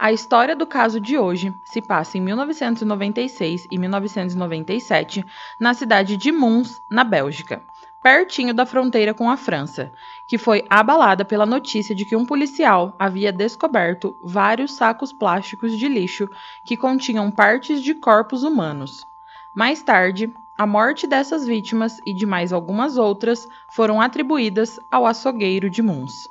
A história do caso de hoje se passa em 1996 e 1997 na cidade de Mons, na Bélgica, pertinho da fronteira com a França, que foi abalada pela notícia de que um policial havia descoberto vários sacos plásticos de lixo que continham partes de corpos humanos. Mais tarde, a morte dessas vítimas e de mais algumas outras foram atribuídas ao açougueiro de Mons.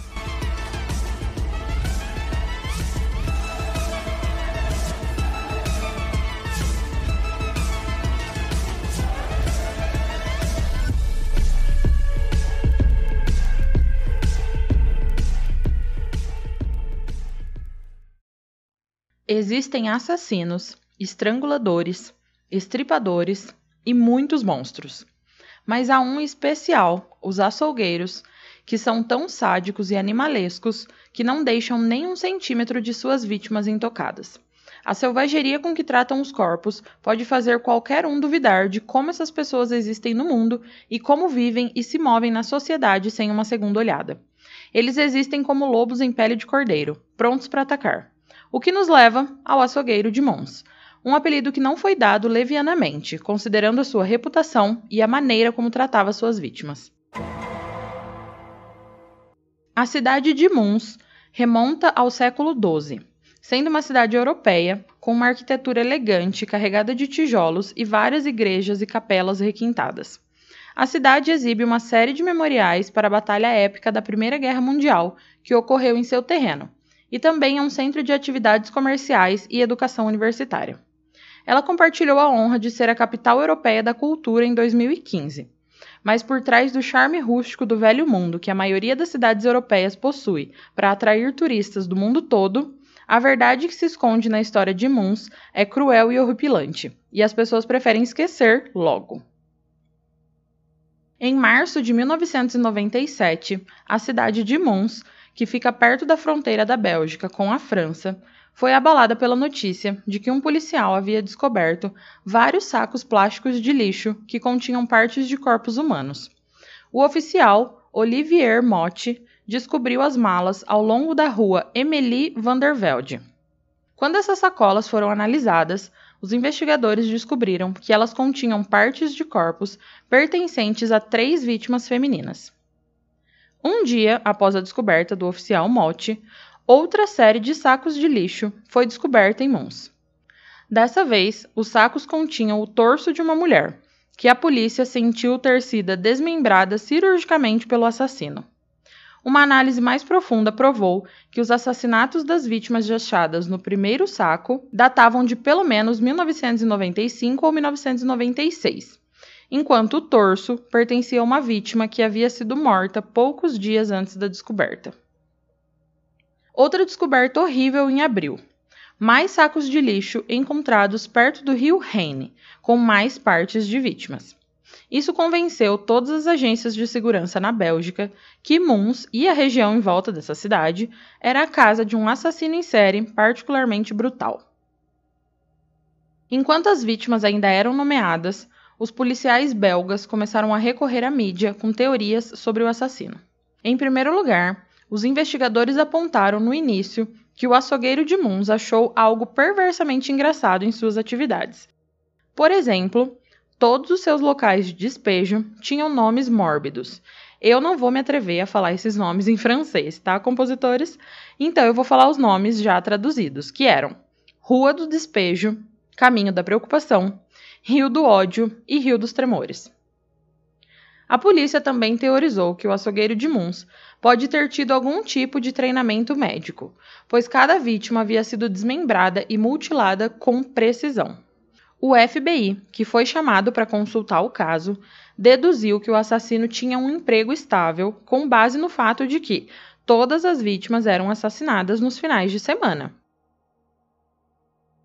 Existem assassinos, estranguladores, estripadores e muitos monstros. Mas há um especial, os açougueiros, que são tão sádicos e animalescos que não deixam nem um centímetro de suas vítimas intocadas. A selvageria com que tratam os corpos pode fazer qualquer um duvidar de como essas pessoas existem no mundo e como vivem e se movem na sociedade sem uma segunda olhada. Eles existem como lobos em pele de cordeiro, prontos para atacar. O que nos leva ao açougueiro de Mons, um apelido que não foi dado levianamente, considerando a sua reputação e a maneira como tratava suas vítimas. A cidade de Mons remonta ao século XII, sendo uma cidade europeia com uma arquitetura elegante carregada de tijolos e várias igrejas e capelas requintadas. A cidade exibe uma série de memoriais para a batalha épica da Primeira Guerra Mundial que ocorreu em seu terreno, e também é um centro de atividades comerciais e educação universitária. Ela compartilhou a honra de ser a capital europeia da cultura em 2015. Mas por trás do charme rústico do velho mundo que a maioria das cidades europeias possui para atrair turistas do mundo todo, a verdade que se esconde na história de Mons é cruel e horripilante, e as pessoas preferem esquecer logo. Em março de 1997, a cidade de Mons que fica perto da fronteira da Bélgica com a França, foi abalada pela notícia de que um policial havia descoberto vários sacos plásticos de lixo que continham partes de corpos humanos. O oficial, Olivier Motti, descobriu as malas ao longo da rua Emily van der Velde. Quando essas sacolas foram analisadas, os investigadores descobriram que elas continham partes de corpos pertencentes a três vítimas femininas. Um dia após a descoberta do oficial Motti, outra série de sacos de lixo foi descoberta em Mons. Dessa vez, os sacos continham o torso de uma mulher, que a polícia sentiu ter sido desmembrada cirurgicamente pelo assassino. Uma análise mais profunda provou que os assassinatos das vítimas achadas no primeiro saco datavam de pelo menos 1995 ou 1996, enquanto o torso pertencia a uma vítima que havia sido morta poucos dias antes da descoberta. Outra descoberta horrível em abril. Mais sacos de lixo encontrados perto do rio Reine, com mais partes de vítimas. Isso convenceu todas as agências de segurança na Bélgica que Mons e a região em volta dessa cidade era a casa de um assassino em série particularmente brutal. Enquanto as vítimas ainda eram nomeadas, os policiais belgas começaram a recorrer à mídia com teorias sobre o assassino. Em primeiro lugar, os investigadores apontaram no início que o açougueiro de Mons achou algo perversamente engraçado em suas atividades. Por exemplo, todos os seus locais de despejo tinham nomes mórbidos. Eu não vou me atrever a falar esses nomes em francês, tá, compositores? Então eu vou falar os nomes já traduzidos, que eram Rua do Despejo, Caminho da Preocupação, Rio do Ódio e Rio dos Tremores. A polícia também teorizou que o açougueiro de Muns pode ter tido algum tipo de treinamento médico, pois cada vítima havia sido desmembrada e mutilada com precisão. O FBI, que foi chamado para consultar o caso, deduziu que o assassino tinha um emprego estável com base no fato de que todas as vítimas eram assassinadas nos finais de semana.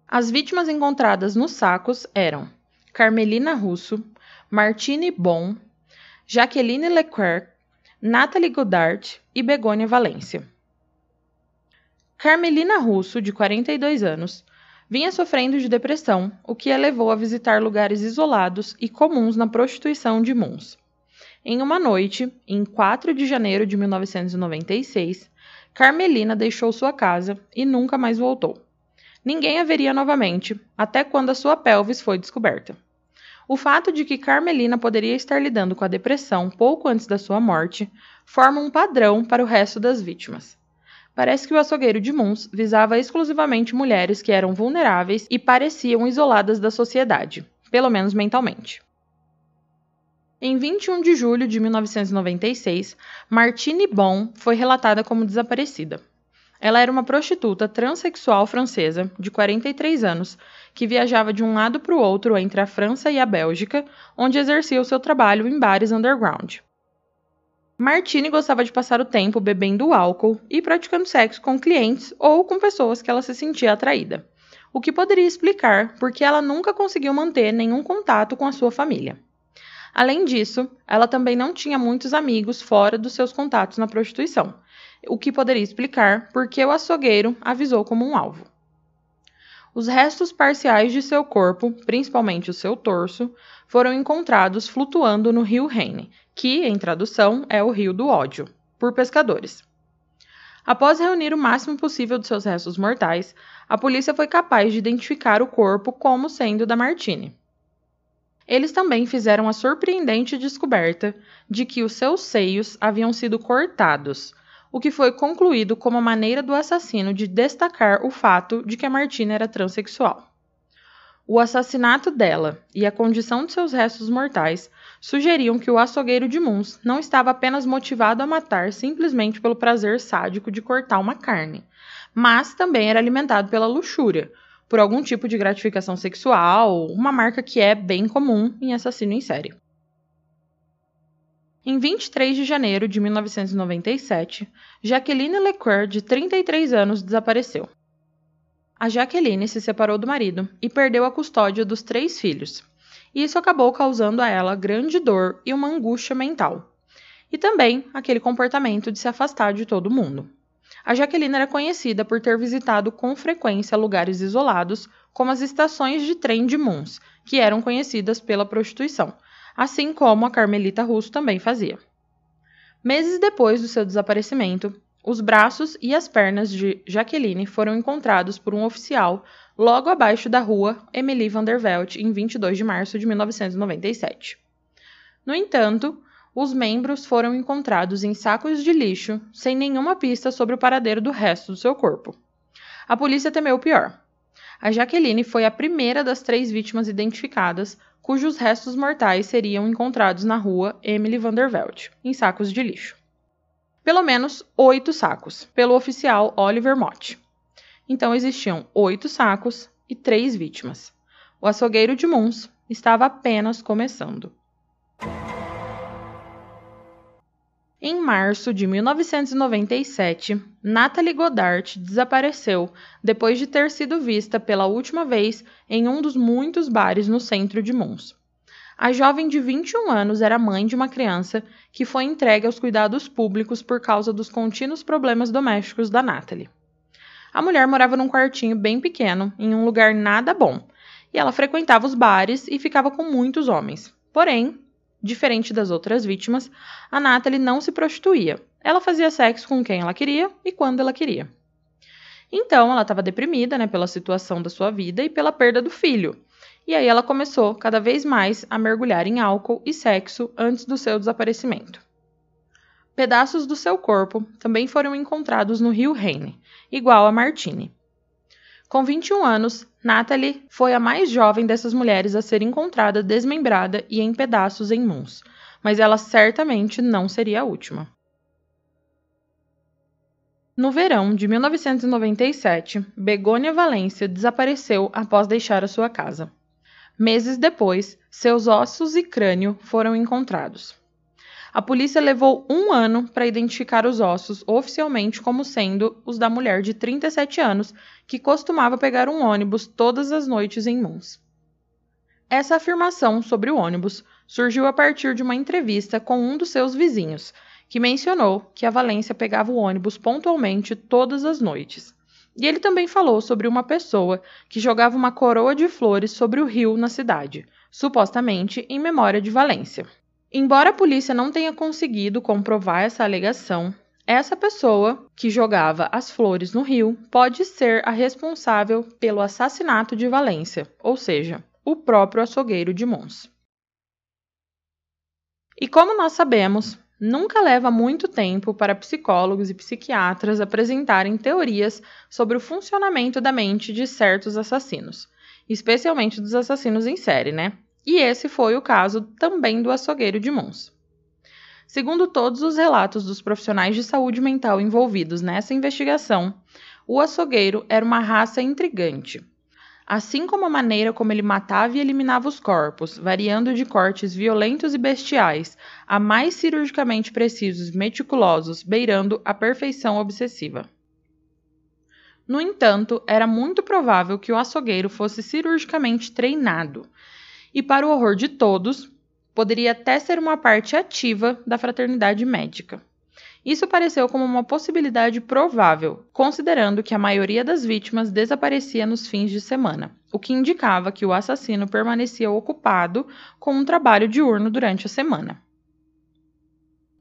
As vítimas encontradas nos sacos eram Carmelina Russo, Martine Bon, Jaqueline Leclerc, Nathalie Godard e Begônia Valência. Carmelina Russo, de 42 anos, vinha sofrendo de depressão, o que a levou a visitar lugares isolados e comuns na prostituição de Mons. Em uma noite, em 4 de janeiro de 1996, Carmelina deixou sua casa e nunca mais voltou. Ninguém a veria novamente, até quando a sua pelvis foi descoberta. O fato de que Carmelina poderia estar lidando com a depressão pouco antes da sua morte forma um padrão para o resto das vítimas. Parece que o açougueiro de Mons visava exclusivamente mulheres que eram vulneráveis e pareciam isoladas da sociedade, pelo menos mentalmente. Em 21 de julho de 1996, Martine Bon foi relatada como desaparecida. Ela era uma prostituta transexual francesa, de 43 anos, que viajava de um lado para o outro entre a França e a Bélgica, onde exercia o seu trabalho em bares underground. Martine gostava de passar o tempo bebendo álcool e praticando sexo com clientes ou com pessoas que ela se sentia atraída, o que poderia explicar porque ela nunca conseguiu manter nenhum contato com a sua família. Além disso, ela também não tinha muitos amigos fora dos seus contatos na prostituição, o que poderia explicar porque o açougueiro avisou como um alvo. Os restos parciais de seu corpo, principalmente o seu torso, foram encontrados flutuando no rio Reine, que, em tradução, é o Rio do Ódio, por pescadores. Após reunir o máximo possível de seus restos mortais, a polícia foi capaz de identificar o corpo como sendo da Martine. Eles também fizeram a surpreendente descoberta de que os seus seios haviam sido cortados, o que foi concluído como a maneira do assassino de destacar o fato de que a Martina era transexual. O assassinato dela e a condição de seus restos mortais sugeriam que o açougueiro de Muns não estava apenas motivado a matar simplesmente pelo prazer sádico de cortar uma carne, mas também era alimentado pela luxúria, por algum tipo de gratificação sexual, uma marca que é bem comum em assassino em série. Em 23 de janeiro de 1997, Jacqueline Leclerc, de 33 anos, desapareceu. A Jacqueline se separou do marido e perdeu a custódia dos três filhos. Isso acabou causando a ela grande dor e uma angústia mental. E também aquele comportamento de se afastar de todo mundo. A Jaqueline era conhecida por ter visitado com frequência lugares isolados, como as estações de trem de Mons, que eram conhecidas pela prostituição, assim como a Carmelita Russo também fazia. Meses depois do seu desaparecimento, os braços e as pernas de Jaqueline foram encontrados por um oficial logo abaixo da rua Emily Vandervelt em 22 de março de 1997. No entanto, os membros foram encontrados em sacos de lixo, sem nenhuma pista sobre o paradeiro do resto do seu corpo. A polícia temeu o pior. A Jaqueline foi a primeira das três vítimas identificadas cujos restos mortais seriam encontrados na rua Emily Vandervelt, em sacos de lixo. Pelo menos oito sacos, pelo oficial Oliver Mott. Então existiam oito sacos e três vítimas. O açougueiro de Mons estava apenas começando. Em março de 1997, Natalie Godard desapareceu depois de ter sido vista pela última vez em um dos muitos bares no centro de Mons. A jovem de 21 anos era mãe de uma criança que foi entregue aos cuidados públicos por causa dos contínuos problemas domésticos da Natalie. A mulher morava num quartinho bem pequeno, em um lugar nada bom, e ela frequentava os bares e ficava com muitos homens. Porém, Diferente das outras vítimas, a Natalie não se prostituía. Ela fazia sexo com quem ela queria e quando ela queria. Então, ela estava deprimida né, pela situação da sua vida e pela perda do filho. e aí ela começou cada vez mais a mergulhar em álcool e sexo antes do seu desaparecimento. Pedaços do seu corpo também foram encontrados no rio Rhine, igual a Martine. Com 21 anos, Natalie foi a mais jovem dessas mulheres a ser encontrada desmembrada e em pedaços em Mons, mas ela certamente não seria a última. No verão de 1997, Begônia Valência desapareceu após deixar a sua casa. Meses depois, seus ossos e crânio foram encontrados. A polícia levou um ano para identificar os ossos oficialmente como sendo os da mulher de 37 anos que costumava pegar um ônibus todas as noites em Mons. Essa afirmação sobre o ônibus surgiu a partir de uma entrevista com um dos seus vizinhos, que mencionou que a Valência pegava o ônibus pontualmente todas as noites. E ele também falou sobre uma pessoa que jogava uma coroa de flores sobre o rio na cidade, supostamente em memória de Valência. Embora a polícia não tenha conseguido comprovar essa alegação, essa pessoa que jogava as flores no rio pode ser a responsável pelo assassinato de Valência, ou seja, o próprio açougueiro de Mons. E como nós sabemos, Nunca leva muito tempo para psicólogos e psiquiatras apresentarem teorias sobre o funcionamento da mente de certos assassinos, especialmente dos assassinos em série, né? E esse foi o caso também do açougueiro de Mons. Segundo todos os relatos dos profissionais de saúde mental envolvidos nessa investigação, o açougueiro era uma raça intrigante, assim como a maneira como ele matava e eliminava os corpos, variando de cortes violentos e bestiais a mais cirurgicamente precisos e meticulosos, beirando a perfeição obsessiva. No entanto, era muito provável que o açougueiro fosse cirurgicamente treinado, e, para o horror de todos, poderia até ser uma parte ativa da fraternidade médica. Isso pareceu como uma possibilidade provável, considerando que a maioria das vítimas desaparecia nos fins de semana, o que indicava que o assassino permanecia ocupado com um trabalho diurno durante a semana.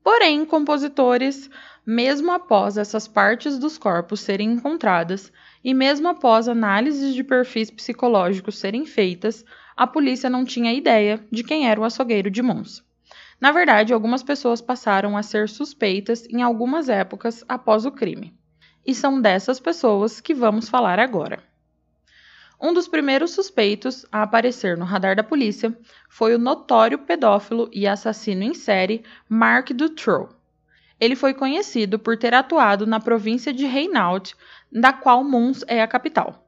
Porém, compositores, mesmo após essas partes dos corpos serem encontradas e mesmo após análises de perfis psicológicos serem feitas, a polícia não tinha ideia de quem era o açougueiro de Mons. Na verdade, algumas pessoas passaram a ser suspeitas em algumas épocas após o crime. E são dessas pessoas que vamos falar agora. Um dos primeiros suspeitos a aparecer no radar da polícia foi o notório pedófilo e assassino em série Mark Dutroux. Ele foi conhecido por ter atuado na província de Hainaut, da qual Mons é a capital.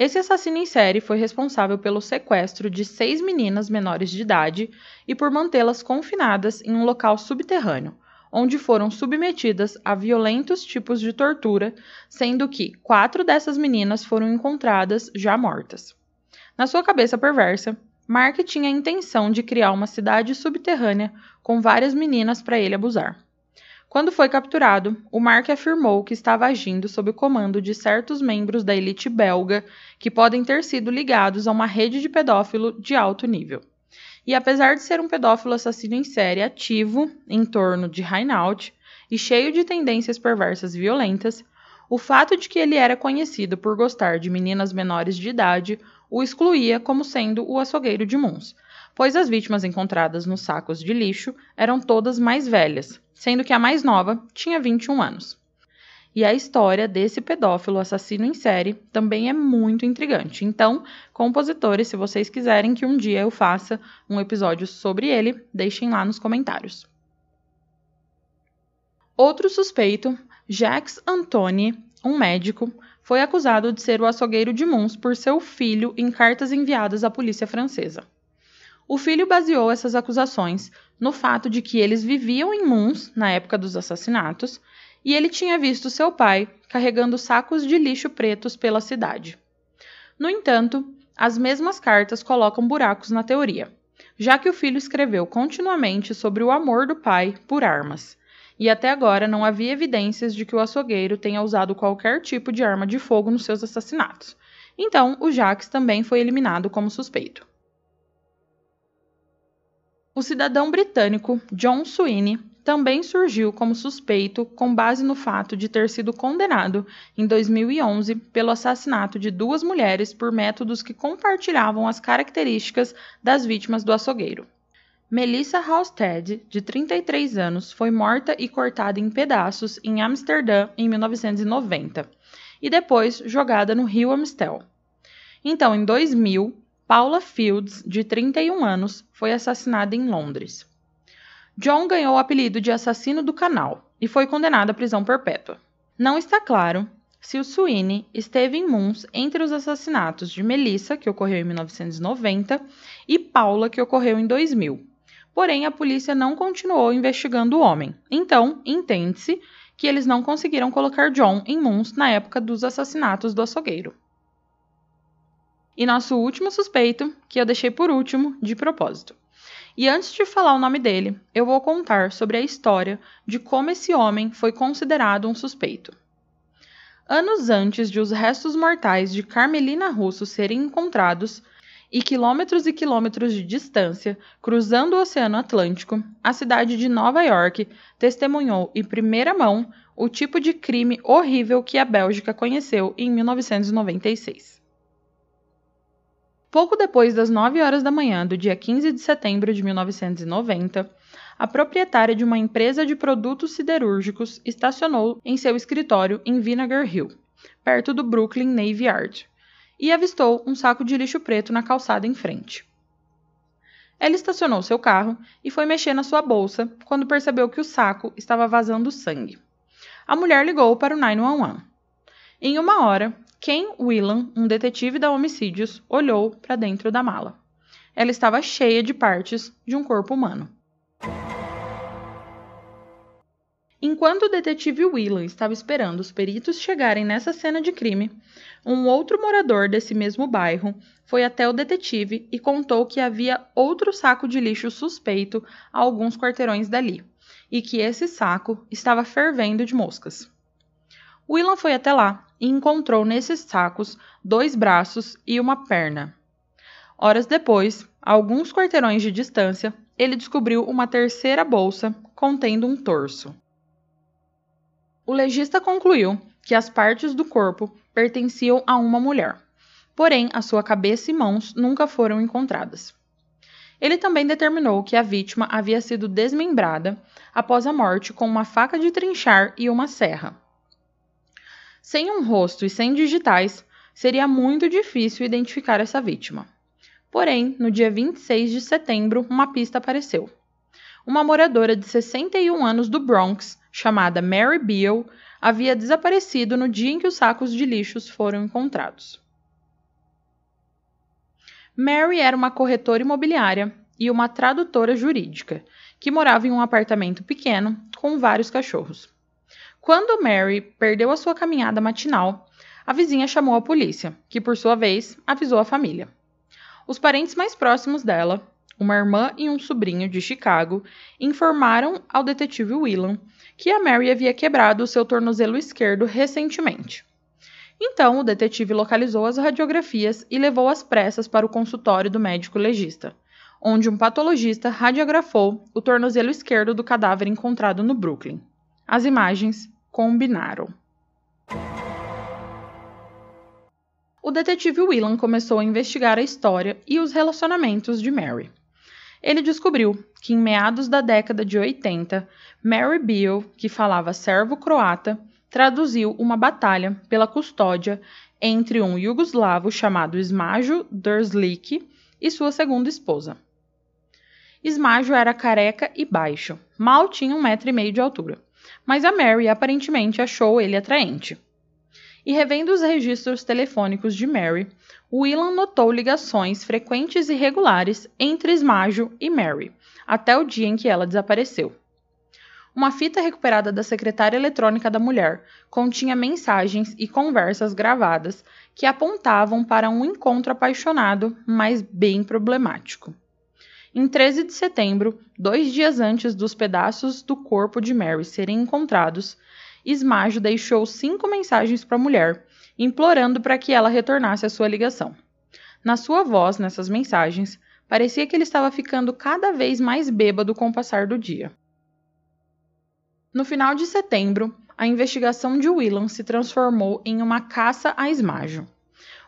Esse assassino em série foi responsável pelo sequestro de seis meninas menores de idade e por mantê-las confinadas em um local subterrâneo, onde foram submetidas a violentos tipos de tortura, sendo que quatro dessas meninas foram encontradas já mortas. Na sua cabeça perversa, Mark tinha a intenção de criar uma cidade subterrânea com várias meninas para ele abusar. Quando foi capturado, o Mark afirmou que estava agindo sob o comando de certos membros da elite belga que podem ter sido ligados a uma rede de pedófilo de alto nível. E apesar de ser um pedófilo assassino em série ativo em torno de Hainaut e cheio de tendências perversas e violentas, o fato de que ele era conhecido por gostar de meninas menores de idade o excluía como sendo o açougueiro de Mons, pois as vítimas encontradas nos sacos de lixo eram todas mais velhas, sendo que a mais nova tinha 21 anos. E a história desse pedófilo assassino em série também é muito intrigante. Então, compositores, se vocês quiserem que um dia eu faça um episódio sobre ele, deixem lá nos comentários. Outro suspeito, Jacques Antony, um médico, foi acusado de ser o açougueiro de Mons por seu filho em cartas enviadas à polícia francesa. O filho baseou essas acusações no fato de que eles viviam em Mons na época dos assassinatos e ele tinha visto seu pai carregando sacos de lixo pretos pela cidade. No entanto, as mesmas cartas colocam buracos na teoria, já que o filho escreveu continuamente sobre o amor do pai por armas, e até agora não havia evidências de que o açougueiro tenha usado qualquer tipo de arma de fogo nos seus assassinatos. Então, o Jacques também foi eliminado como suspeito. O cidadão britânico John Sweeney também surgiu como suspeito com base no fato de ter sido condenado em 2011 pelo assassinato de duas mulheres por métodos que compartilhavam as características das vítimas do açougueiro. Melissa Halstead, de 33 anos, foi morta e cortada em pedaços em Amsterdã em 1990 e depois jogada no rio Amstel. Então, em 2000, Paula Fields, de 31 anos, foi assassinada em Londres. John ganhou o apelido de assassino do canal e foi condenado à prisão perpétua. Não está claro se o Sweeney esteve em Moons entre os assassinatos de Melissa, que ocorreu em 1990, e Paula, que ocorreu em 2000. Porém, a polícia não continuou investigando o homem. Então, entende-se que eles não conseguiram colocar John em Moons na época dos assassinatos do açougueiro. E nosso último suspeito, que eu deixei por último, de propósito. E antes de falar o nome dele, eu vou contar sobre a história de como esse homem foi considerado um suspeito. Anos antes de os restos mortais de Carmelina Russo serem encontrados, e quilômetros e quilômetros de distância, cruzando o Oceano Atlântico, a cidade de Nova York testemunhou em primeira mão o tipo de crime horrível que a Bélgica conheceu em 1996. Pouco depois das 9 horas da manhã do dia 15 de setembro de 1990, a proprietária de uma empresa de produtos siderúrgicos estacionou em seu escritório em Vinegar Hill, perto do Brooklyn Navy Yard, e avistou um saco de lixo preto na calçada em frente. Ela estacionou seu carro e foi mexer na sua bolsa quando percebeu que o saco estava vazando sangue. A mulher ligou para o 911. Em uma hora, Ken Whelan, um detetive da Homicídios, olhou para dentro da mala. Ela estava cheia de partes de um corpo humano. Enquanto o detetive Whelan estava esperando os peritos chegarem nessa cena de crime, um outro morador desse mesmo bairro foi até o detetive e contou que havia outro saco de lixo suspeito a alguns quarteirões dali, e que esse saco estava fervendo de moscas. Whelan foi até lá e encontrou nesses sacos dois braços e uma perna. Horas depois, a alguns quarteirões de distância, ele descobriu uma terceira bolsa contendo um torso. O legista concluiu que as partes do corpo pertenciam a uma mulher, porém a sua cabeça e mãos nunca foram encontradas. Ele também determinou que a vítima havia sido desmembrada após a morte com uma faca de trinchar e uma serra. Sem um rosto e sem digitais, seria muito difícil identificar essa vítima. Porém, no dia 26 de setembro, uma pista apareceu. Uma moradora de 61 anos do Bronx, chamada Mary Beale, havia desaparecido no dia em que os sacos de lixos foram encontrados. Mary era uma corretora imobiliária e uma tradutora jurídica, que morava em um apartamento pequeno com vários cachorros. Quando Mary perdeu a sua caminhada matinal, a vizinha chamou a polícia, que por sua vez avisou a família. Os parentes mais próximos dela, uma irmã e um sobrinho de Chicago, informaram ao detetive Willan que a Mary havia quebrado o seu tornozelo esquerdo recentemente. Então, o detetive localizou as radiografias e levou às pressas para o consultório do médico legista, onde um patologista radiografou o tornozelo esquerdo do cadáver encontrado no Brooklyn. As imagens combinaram. O detetive Willan começou a investigar a história e os relacionamentos de Mary. Ele descobriu que em meados da década de 80, Mary Beale, que falava servo-croata, traduziu uma batalha pela custódia entre um iugoslavo chamado Smajo Drslik e sua segunda esposa. Smajo era careca e baixo, mal tinha um metro e meio de altura mas a Mary aparentemente achou ele atraente. E revendo os registros telefônicos de Mary, Willan notou ligações frequentes e regulares entre Smajo e Mary, até o dia em que ela desapareceu. Uma fita recuperada da secretária eletrônica da mulher continha mensagens e conversas gravadas que apontavam para um encontro apaixonado, mas bem problemático. Em 13 de setembro, dois dias antes dos pedaços do corpo de Mary serem encontrados, Smajo deixou cinco mensagens para a mulher, implorando para que ela retornasse à sua ligação. Na sua voz, nessas mensagens, parecia que ele estava ficando cada vez mais bêbado com o passar do dia. No final de setembro, a investigação de Willan se transformou em uma caça a esmajo.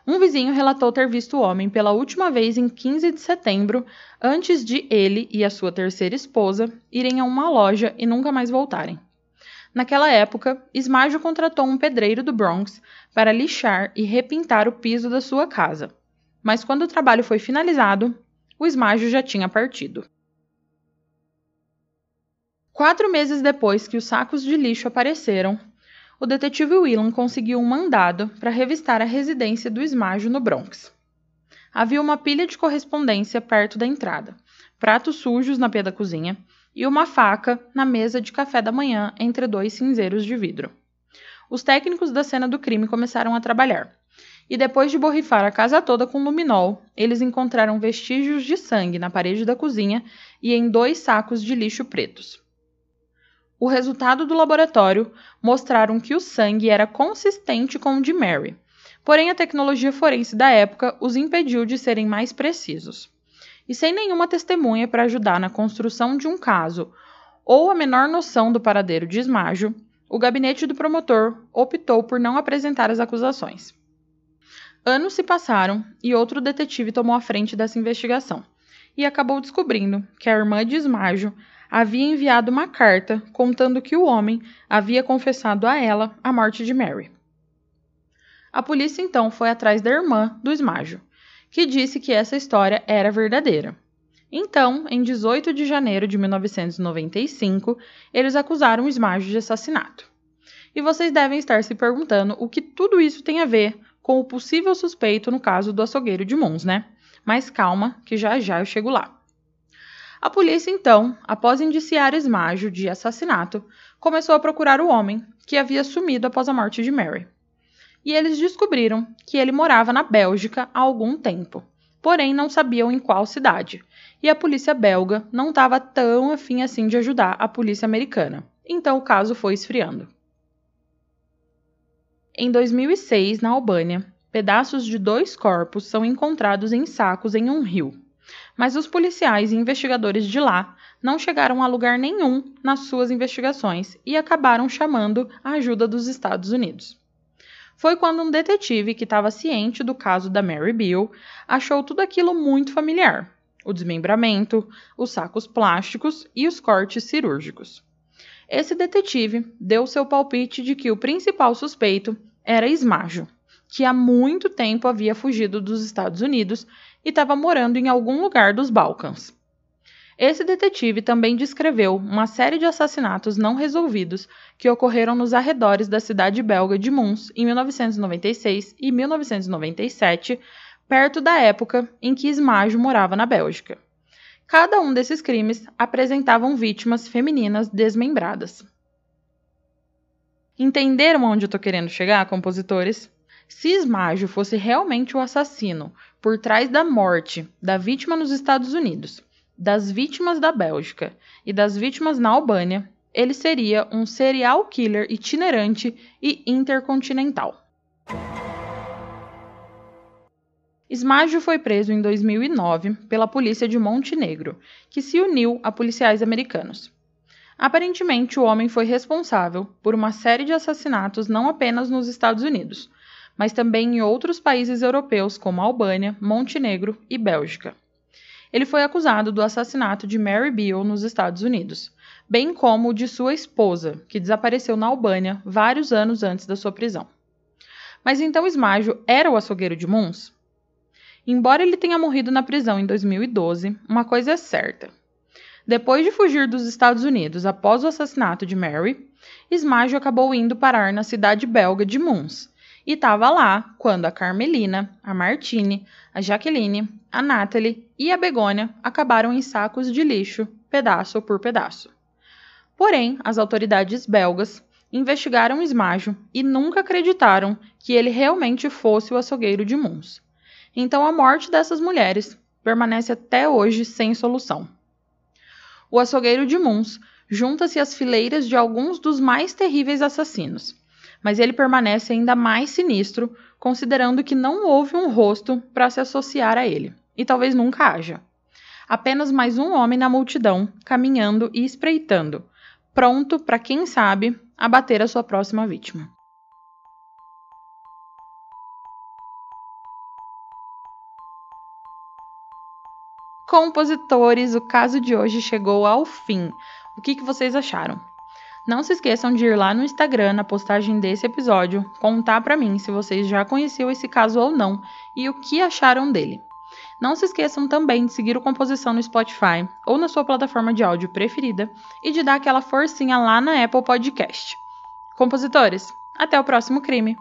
Um vizinho relatou ter visto o homem pela última vez em 15 de setembro, antes de ele e a sua terceira esposa irem a uma loja e nunca mais voltarem. Naquela época, Smajo contratou um pedreiro do Bronx para lixar e repintar o piso da sua casa. Mas quando o trabalho foi finalizado, o Smajo já tinha partido. Quatro meses depois que os sacos de lixo apareceram, o detetive Willan conseguiu um mandado para revistar a residência do Esmajo no Bronx. Havia uma pilha de correspondência perto da entrada, pratos sujos na pia da cozinha e uma faca na mesa de café da manhã entre dois cinzeiros de vidro. Os técnicos da cena do crime começaram a trabalhar. E depois de borrifar a casa toda com luminol, eles encontraram vestígios de sangue na parede da cozinha e em dois sacos de lixo pretos. O resultado do laboratório mostraram que o sangue era consistente com o de Mary, porém a tecnologia forense da época os impediu de serem mais precisos. E sem nenhuma testemunha para ajudar na construção de um caso ou a menor noção do paradeiro de esmajo, o gabinete do promotor optou por não apresentar as acusações. Anos se passaram e outro detetive tomou a frente dessa investigação e acabou descobrindo que a irmã de Esmajo havia enviado uma carta contando que o homem havia confessado a ela a morte de Mary. A polícia então foi atrás da irmã do esmajo, que disse que essa história era verdadeira. Então, em 18 de janeiro de 1995, eles acusaram o esmajo de assassinato. E vocês devem estar se perguntando o que tudo isso tem a ver com o possível suspeito no caso do açougueiro de Mons, né? Mas calma, que já já eu chego lá. A polícia, então, após indiciar Esmajo de assassinato, começou a procurar o homem que havia sumido após a morte de Mary. E eles descobriram que ele morava na Bélgica há algum tempo, porém não sabiam em qual cidade. E a polícia belga não estava tão afim assim de ajudar a polícia americana. Então o caso foi esfriando. Em 2006, na Albânia, pedaços de dois corpos são encontrados em sacos em um rio mas os policiais e investigadores de lá não chegaram a lugar nenhum nas suas investigações e acabaram chamando a ajuda dos Estados Unidos. Foi quando um detetive que estava ciente do caso da Mary Bill achou tudo aquilo muito familiar: o desmembramento, os sacos plásticos e os cortes cirúrgicos. Esse detetive deu seu palpite de que o principal suspeito era Esmajo, que há muito tempo havia fugido dos Estados Unidos e estava morando em algum lugar dos Balcãs. Esse detetive também descreveu uma série de assassinatos não resolvidos que ocorreram nos arredores da cidade belga de Mons em 1996 e 1997, perto da época em que Ismajo morava na Bélgica. Cada um desses crimes apresentavam vítimas femininas desmembradas. Entenderam onde eu estou querendo chegar, compositores? Se Smajo fosse realmente o assassino por trás da morte da vítima nos Estados Unidos, das vítimas da Bélgica e das vítimas na Albânia, ele seria um serial killer itinerante e intercontinental. Smajo foi preso em 2009 pela polícia de Montenegro, que se uniu a policiais americanos. Aparentemente, o homem foi responsável por uma série de assassinatos não apenas nos Estados Unidos, mas também em outros países europeus como Albânia, Montenegro e Bélgica. Ele foi acusado do assassinato de Mary Beale nos Estados Unidos, bem como de sua esposa, que desapareceu na Albânia vários anos antes da sua prisão. Mas então Smajo era o açougueiro de Mons? Embora ele tenha morrido na prisão em 2012, uma coisa é certa. Depois de fugir dos Estados Unidos após o assassinato de Mary, Smajo acabou indo parar na cidade belga de Mons, e estava lá quando a Carmelina, a Martine, a Jaqueline, a Natalie e a Begônia acabaram em sacos de lixo, pedaço por pedaço. Porém, as autoridades belgas investigaram Esmajo e nunca acreditaram que ele realmente fosse o açougueiro de Mons. Então a morte dessas mulheres permanece até hoje sem solução. O açougueiro de Mons junta-se às fileiras de alguns dos mais terríveis assassinos mas ele permanece ainda mais sinistro, considerando que não houve um rosto para se associar a ele, e talvez nunca haja. Apenas mais um homem na multidão, caminhando e espreitando, pronto para quem sabe abater a sua próxima vítima. Compositores, o caso de hoje chegou ao fim. O que, que vocês acharam? Não se esqueçam de ir lá no Instagram, na postagem desse episódio, contar para mim se vocês já conheciam esse caso ou não e o que acharam dele. Não se esqueçam também de seguir o Composição no Spotify ou na sua plataforma de áudio preferida e de dar aquela forcinha lá na Apple Podcast. Compositores, até o próximo crime!